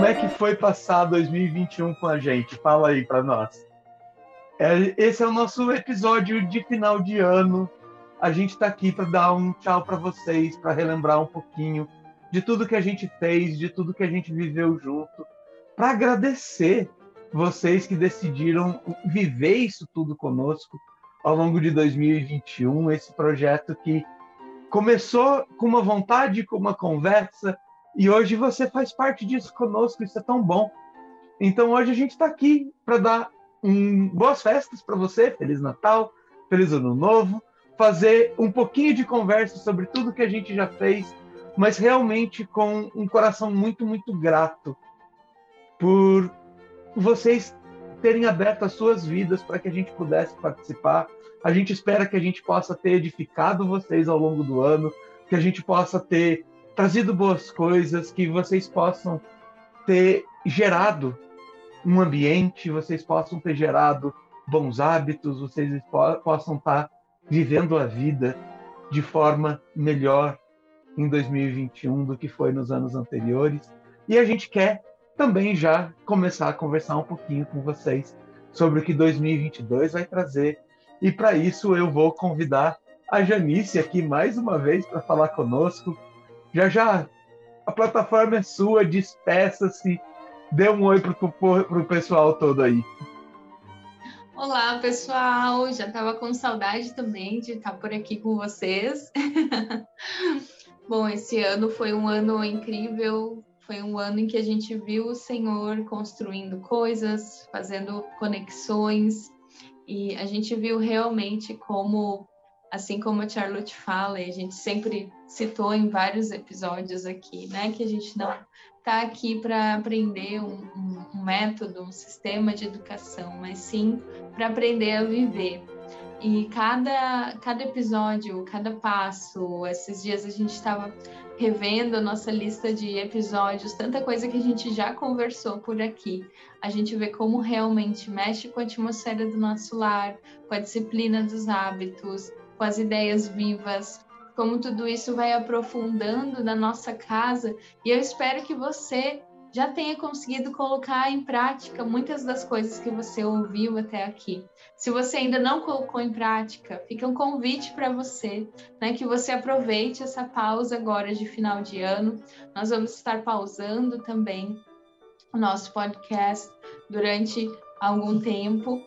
como é que foi passar 2021 com a gente? Fala aí para nós. É, esse é o nosso episódio de final de ano. A gente está aqui para dar um tchau para vocês, para relembrar um pouquinho de tudo que a gente fez, de tudo que a gente viveu junto, para agradecer vocês que decidiram viver isso tudo conosco ao longo de 2021, esse projeto que começou com uma vontade, com uma conversa, e hoje você faz parte disso conosco, isso é tão bom. Então hoje a gente está aqui para dar um, boas festas para você, Feliz Natal, Feliz Ano Novo, fazer um pouquinho de conversa sobre tudo que a gente já fez, mas realmente com um coração muito, muito grato por vocês terem aberto as suas vidas para que a gente pudesse participar. A gente espera que a gente possa ter edificado vocês ao longo do ano, que a gente possa ter trazido boas coisas, que vocês possam ter gerado um ambiente, vocês possam ter gerado bons hábitos, vocês possam estar vivendo a vida de forma melhor em 2021 do que foi nos anos anteriores. E a gente quer também já começar a conversar um pouquinho com vocês sobre o que 2022 vai trazer. E para isso eu vou convidar a Janice aqui mais uma vez para falar conosco. Já já a plataforma é sua, despeça-se, dê um oi para o pessoal todo aí. Olá, pessoal! Já estava com saudade também de estar por aqui com vocês. Bom, esse ano foi um ano incrível, foi um ano em que a gente viu o Senhor construindo coisas, fazendo conexões, e a gente viu realmente como, assim como a Charlotte fala, e a gente sempre citou em vários episódios aqui, né, que a gente não está aqui para aprender um, um, método, um sistema de educação, mas sim para aprender a viver. E cada, cada episódio, cada passo, esses dias a gente estava revendo a nossa lista de episódios, tanta coisa que a gente já conversou por aqui. A gente vê como realmente mexe com a atmosfera do nosso lar, com a disciplina dos hábitos, com as ideias vivas, como tudo isso vai aprofundando na nossa casa. E eu espero que você já tenha conseguido colocar em prática muitas das coisas que você ouviu até aqui. Se você ainda não colocou em prática, fica um convite para você, né, que você aproveite essa pausa agora de final de ano. Nós vamos estar pausando também o nosso podcast durante algum tempo.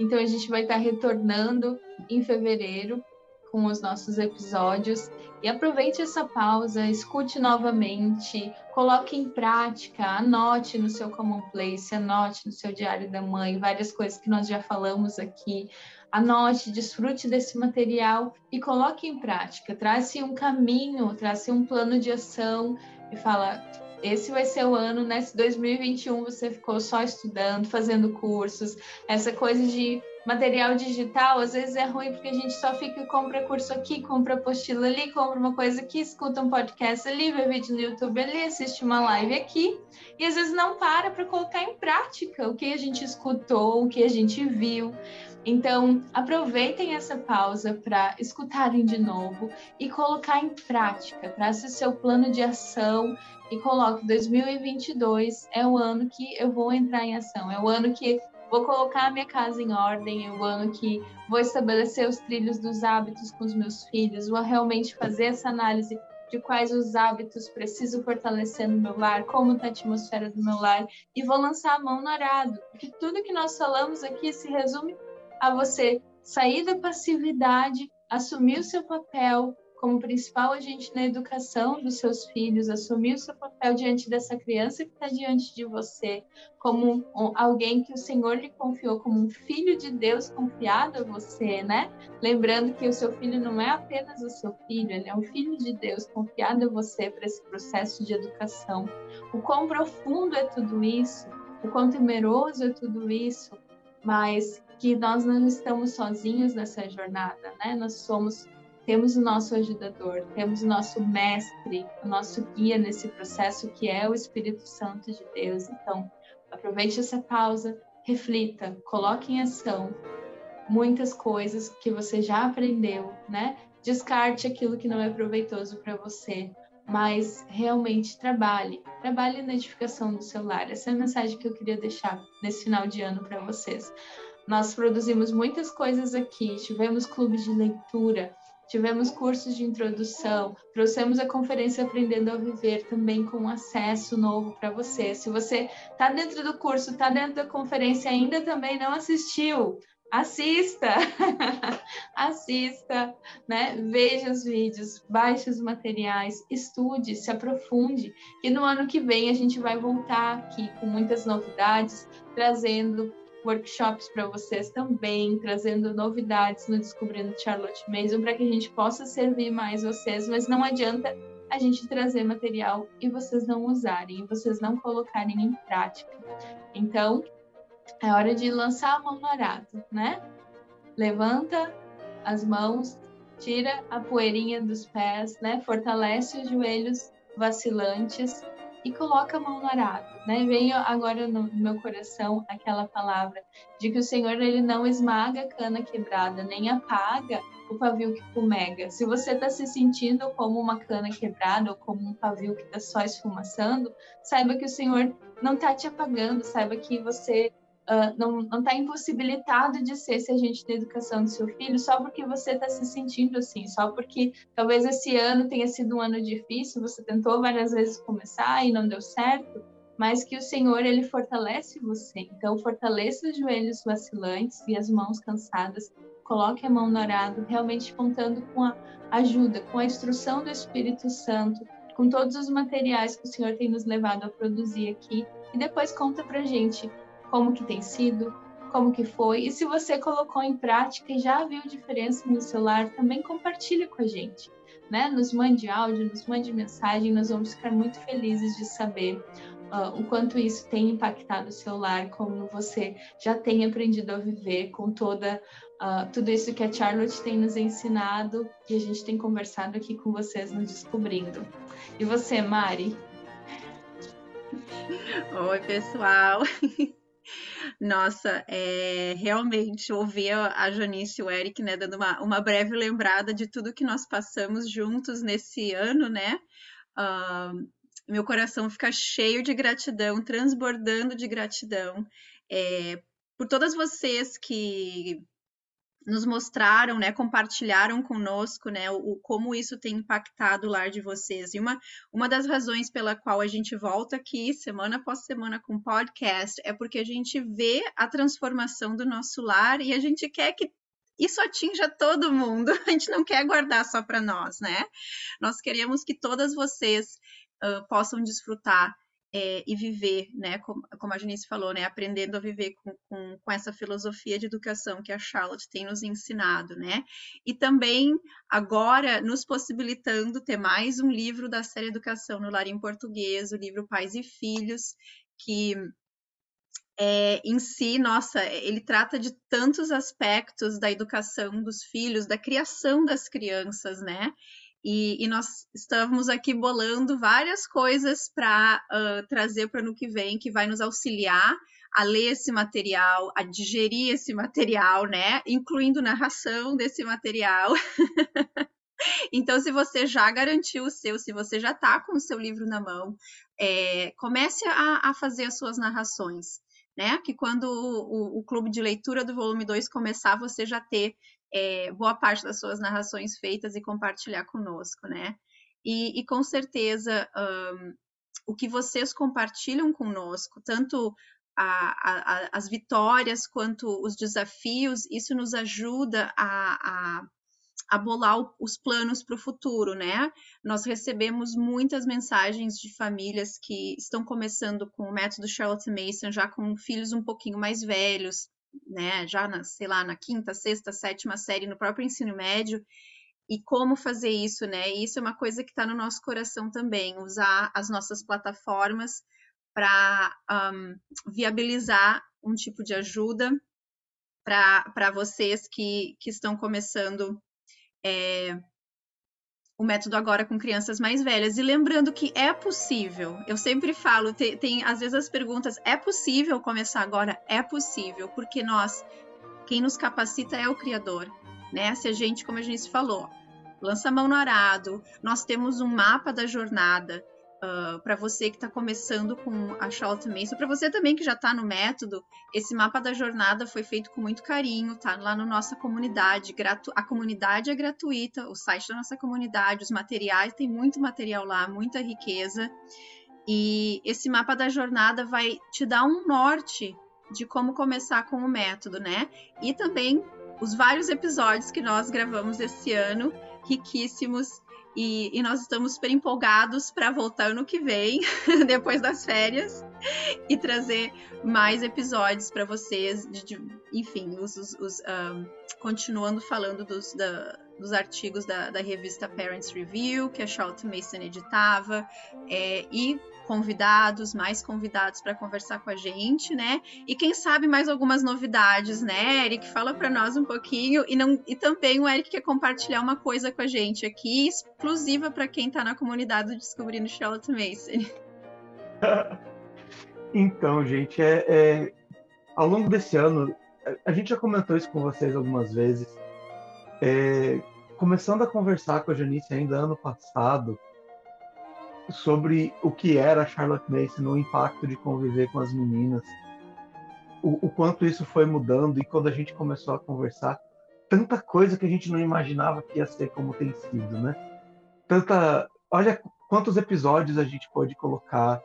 Então a gente vai estar retornando em fevereiro com os nossos episódios e aproveite essa pausa, escute novamente, coloque em prática, anote no seu commonplace, anote no seu diário da mãe, várias coisas que nós já falamos aqui. Anote, desfrute desse material e coloque em prática. Trace um caminho, trace um plano de ação e fala: esse vai ser o ano, nesse 2021 você ficou só estudando, fazendo cursos, essa coisa de material digital, às vezes é ruim porque a gente só fica compra curso aqui, compra apostila ali, compra uma coisa aqui, escuta um podcast ali, vê vídeo no YouTube ali, assiste uma live aqui, e às vezes não para para colocar em prática o que a gente escutou, o que a gente viu. Então, aproveitem essa pausa para escutarem de novo e colocar em prática. Trace seu plano de ação e coloque 2022 é o ano que eu vou entrar em ação, é o ano que vou colocar a minha casa em ordem, o ano que vou estabelecer os trilhos dos hábitos com os meus filhos, vou realmente fazer essa análise de quais os hábitos preciso fortalecer no meu lar, como está a atmosfera do meu lar, e vou lançar a mão no arado, porque tudo que nós falamos aqui se resume a você sair da passividade, assumir o seu papel, como principal agente na educação dos seus filhos, assumir o seu papel diante dessa criança que está diante de você, como um, alguém que o Senhor lhe confiou, como um filho de Deus confiado a você, né? Lembrando que o seu filho não é apenas o seu filho, ele é um filho de Deus confiado a você para esse processo de educação. O quão profundo é tudo isso, o quão temeroso é tudo isso, mas que nós não estamos sozinhos nessa jornada, né? Nós somos temos o nosso ajudador, temos o nosso mestre, o nosso guia nesse processo que é o Espírito Santo de Deus. Então, aproveite essa pausa, reflita, coloque em ação muitas coisas que você já aprendeu, né? Descarte aquilo que não é proveitoso para você. mas realmente trabalhe, trabalhe na edificação do seu lar. Essa é a mensagem que eu queria deixar nesse final de ano para vocês. Nós produzimos muitas coisas aqui, tivemos clubes de leitura, tivemos cursos de introdução, trouxemos a conferência Aprendendo a Viver também com acesso novo para você. Se você está dentro do curso, está dentro da conferência ainda também não assistiu, assista, assista, né? Veja os vídeos, baixe os materiais, estude, se aprofunde. E no ano que vem a gente vai voltar aqui com muitas novidades, trazendo workshops para vocês também, trazendo novidades no Descobrindo Charlotte Mason para que a gente possa servir mais vocês, mas não adianta a gente trazer material e vocês não usarem, vocês não colocarem em prática. Então, é hora de lançar a mão no arado, né? Levanta as mãos, tira a poeirinha dos pés, né? Fortalece os joelhos vacilantes e coloca a mão no arado, né? Vem agora no meu coração aquela palavra de que o Senhor ele não esmaga a cana quebrada, nem apaga o pavio que fumega. Se você está se sentindo como uma cana quebrada ou como um pavio que está só esfumaçando, saiba que o Senhor não está te apagando, saiba que você Uh, não está impossibilitado de ser esse agente da educação do seu filho só porque você está se sentindo assim, só porque talvez esse ano tenha sido um ano difícil, você tentou várias vezes começar e não deu certo, mas que o Senhor ele fortalece você. Então fortaleça os joelhos vacilantes e as mãos cansadas, coloque a mão no arado, realmente contando com a ajuda, com a instrução do Espírito Santo, com todos os materiais que o Senhor tem nos levado a produzir aqui e depois conta para gente como que tem sido, como que foi. E se você colocou em prática e já viu diferença no celular, também compartilhe com a gente. Né? Nos mande áudio, nos mande mensagem, nós vamos ficar muito felizes de saber uh, o quanto isso tem impactado o seu lar, como você já tem aprendido a viver com toda uh, tudo isso que a Charlotte tem nos ensinado e a gente tem conversado aqui com vocês no Descobrindo. E você, Mari? Oi, pessoal. Nossa, é, realmente ouvir a Janice e o Eric, né, dando uma, uma breve lembrada de tudo que nós passamos juntos nesse ano, né? Uh, meu coração fica cheio de gratidão, transbordando de gratidão é, por todas vocês que nos mostraram, né, compartilharam conosco, né, o, como isso tem impactado o lar de vocês. E uma, uma das razões pela qual a gente volta aqui semana após semana com podcast é porque a gente vê a transformação do nosso lar e a gente quer que isso atinja todo mundo. A gente não quer guardar só para nós, né? Nós queremos que todas vocês uh, possam desfrutar é, e viver, né, como, como, a Janice falou, né, aprendendo a viver com, com, com, essa filosofia de educação que a Charlotte tem nos ensinado, né, e também agora nos possibilitando ter mais um livro da série Educação no Lar em Português, o livro Pais e Filhos, que é, em si, nossa, ele trata de tantos aspectos da educação dos filhos, da criação das crianças, né? E, e, nós estamos aqui bolando várias coisas para uh, trazer para ano que vem, que vai nos auxiliar a ler esse material, a digerir esse material, né? Incluindo narração desse material. então, se você já garantiu o seu, se você já está com o seu livro na mão, é, comece a, a, fazer as suas narrações. Né? Que quando o, o, o clube de leitura do volume 2 começar, você já ter é, boa parte das suas narrações feitas e compartilhar conosco, né? E, e com certeza um, o que vocês compartilham conosco, tanto a, a, as vitórias quanto os desafios, isso nos ajuda a, a, a bolar os planos para o futuro, né? Nós recebemos muitas mensagens de famílias que estão começando com o método Charlotte Mason, já com filhos um pouquinho mais velhos, né, já na, sei lá, na quinta, sexta, sétima série, no próprio ensino médio, e como fazer isso, né? E isso é uma coisa que está no nosso coração também, usar as nossas plataformas para um, viabilizar um tipo de ajuda para vocês que, que estão começando é, o método agora com crianças mais velhas. E lembrando que é possível, eu sempre falo, tem, tem, às vezes as perguntas, é possível começar agora? É possível, porque nós, quem nos capacita é o Criador, né? Se a gente, como a gente falou, lança a mão no arado. Nós temos um mapa da jornada uh, para você que está começando com a Charlotte Mason, para você também que já está no método. Esse mapa da jornada foi feito com muito carinho, tá lá na nossa comunidade. Gratu a comunidade é gratuita, o site da nossa comunidade, os materiais, tem muito material lá, muita riqueza. E esse mapa da jornada vai te dar um norte de como começar com o método, né? E também os vários episódios que nós gravamos esse ano, riquíssimos, e, e nós estamos super empolgados para voltar ano que vem, depois das férias, e trazer mais episódios para vocês, de, de, enfim, os, os, os um, continuando falando dos, da, dos artigos da, da, revista Parents Review, que a Charlotte Mason editava, é, e convidados, mais convidados para conversar com a gente, né? E quem sabe mais algumas novidades, né? Eric, fala para nós um pouquinho e não e também o Eric quer compartilhar uma coisa com a gente aqui, exclusiva para quem está na comunidade do Descobrindo Charlotte Mason. então, gente, é, é, ao longo desse ano, a gente já comentou isso com vocês algumas vezes. É, começando a conversar com a Janice ainda ano passado, sobre o que era Charlotte Mason, no impacto de conviver com as meninas, o, o, quanto isso foi mudando e quando a gente começou a conversar, tanta coisa que a gente não imaginava que ia ser como tem sido, né? Tanta, olha quantos episódios a gente pode colocar,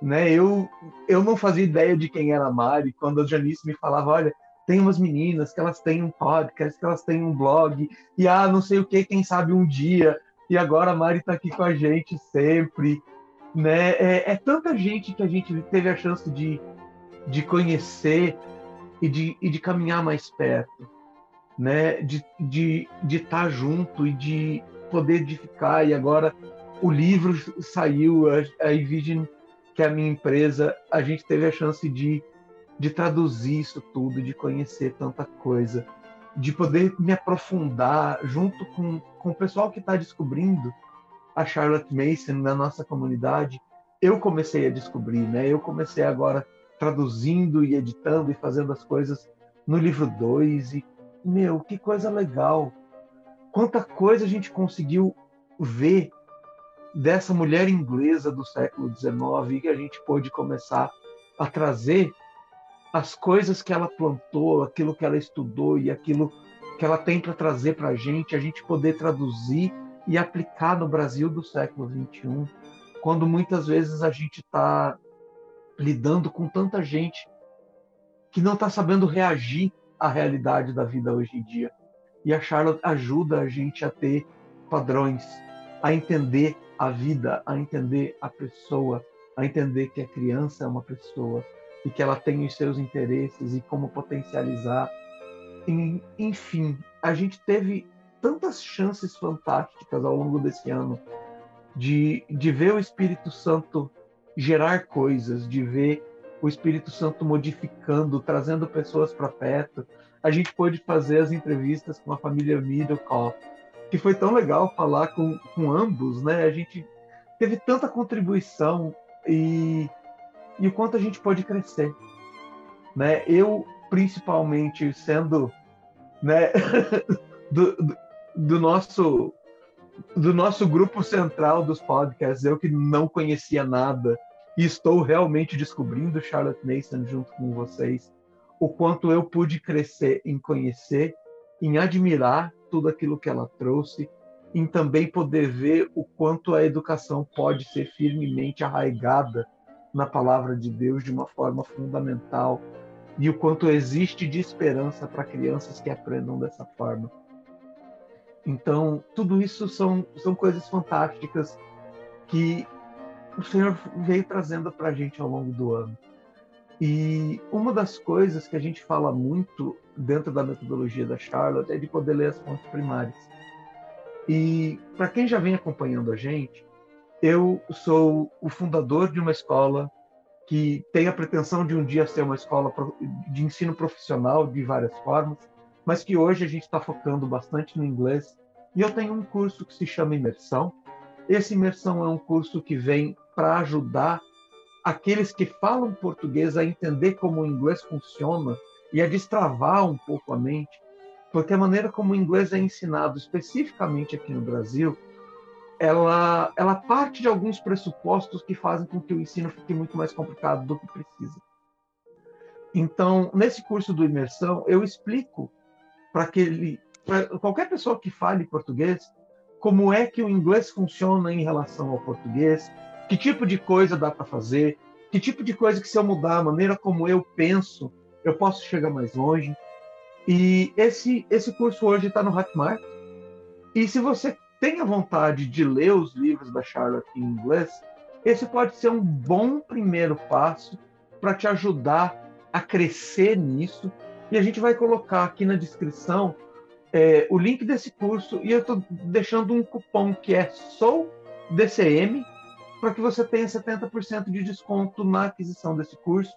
né? Eu eu não fazia ideia de quem era a Mari quando a Janice me falava, olha, tem umas meninas que elas têm um podcast, que elas têm um blog, e ah, não sei o que, quem sabe um dia e agora a Mari está aqui com a gente sempre. Né? É, é, tanta gente que a gente teve a chance de, de conhecer e de, e de caminhar mais perto, né? de estar de, de tá junto e de poder edificar. E agora o livro saiu, a, a que é a minha empresa, a gente teve a chance de, de traduzir isso tudo, de conhecer tanta coisa de poder me aprofundar junto com, com o pessoal que está descobrindo a Charlotte Mason na nossa comunidade. Eu comecei a descobrir, né? Eu comecei agora traduzindo e editando e fazendo as coisas no livro 2 e meu, que coisa legal. Quanta coisa a gente conseguiu ver dessa mulher inglesa do século XIX que a gente pôde começar a trazer as coisas que ela plantou, aquilo que ela estudou e aquilo que ela tem para trazer para a gente, a gente poder traduzir e aplicar no Brasil do século XXI, quando muitas vezes a gente está lidando com tanta gente que não está sabendo reagir à realidade da vida hoje em dia. E a Charlotte ajuda a gente a ter padrões, a entender a vida, a entender a pessoa, a entender que a criança é uma pessoa, e que ela tem os seus interesses e como potencializar. E, enfim, a gente teve tantas chances fantásticas ao longo desse ano de, de ver o Espírito Santo gerar coisas, de ver o Espírito Santo modificando, trazendo pessoas para perto. A gente pôde fazer as entrevistas com a família Middlecoff, que foi tão legal falar com, com ambos, né? A gente teve tanta contribuição e e o quanto a gente pode crescer. Né? Eu, principalmente, sendo né, do, do, do, nosso do nosso grupo central dos podcasts, eu que não conhecia nada e estou realmente descobrindo Charlotte Mason junto com vocês, o quanto eu pude crescer em conhecer, em admirar tudo aquilo que ela trouxe, em também poder ver o quanto a educação pode ser firmemente arraigada na palavra de Deus de uma forma fundamental e o quanto existe de esperança para crianças que aprendam dessa forma. Então, tudo isso são, são coisas fantásticas que o Senhor veio trazendo para a gente ao longo do ano. E uma das coisas que a gente fala muito dentro da metodologia da Charlotte é de poder ler as fontes primárias. E para quem já vem acompanhando a gente, eu sou o fundador de uma escola que tem a pretensão de um dia ser uma escola de ensino profissional de várias formas, mas que hoje a gente está focando bastante no inglês. E eu tenho um curso que se chama Imersão. Esse Imersão é um curso que vem para ajudar aqueles que falam português a entender como o inglês funciona e a destravar um pouco a mente porque a maneira como o inglês é ensinado, especificamente aqui no Brasil, ela, ela parte de alguns pressupostos que fazem com que o ensino fique muito mais complicado do que precisa. Então, nesse curso do imersão, eu explico para aquele qualquer pessoa que fale português como é que o inglês funciona em relação ao português, que tipo de coisa dá para fazer, que tipo de coisa que se eu mudar a maneira como eu penso, eu posso chegar mais longe. E esse esse curso hoje está no Hotmart. E se você tem a vontade de ler os livros da Charlotte em inglês, esse pode ser um bom primeiro passo para te ajudar a crescer nisso. E a gente vai colocar aqui na descrição é, o link desse curso e eu estou deixando um cupom que é SOUDCM para que você tenha 70% de desconto na aquisição desse curso.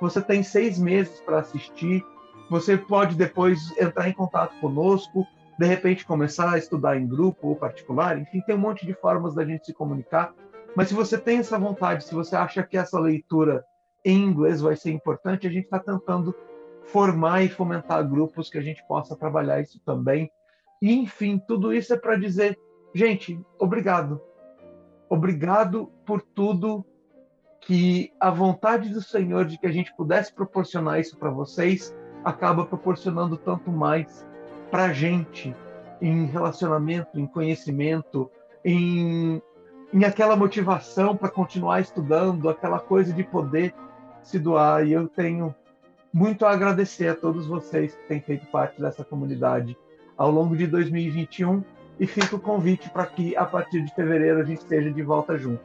Você tem seis meses para assistir. Você pode depois entrar em contato conosco, de repente começar a estudar em grupo ou particular. Enfim, tem um monte de formas da gente se comunicar. Mas se você tem essa vontade, se você acha que essa leitura em inglês vai ser importante, a gente está tentando formar e fomentar grupos que a gente possa trabalhar isso também. E, enfim, tudo isso é para dizer, gente, obrigado. Obrigado por tudo que a vontade do Senhor de que a gente pudesse proporcionar isso para vocês acaba proporcionando tanto mais para a gente em relacionamento, em conhecimento, em, em aquela motivação para continuar estudando, aquela coisa de poder se doar. E eu tenho muito a agradecer a todos vocês que têm feito parte dessa comunidade ao longo de 2021 e fica o convite para que a partir de fevereiro a gente esteja de volta junto.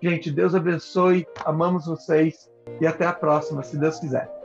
Gente, Deus abençoe, amamos vocês e até a próxima, se Deus quiser.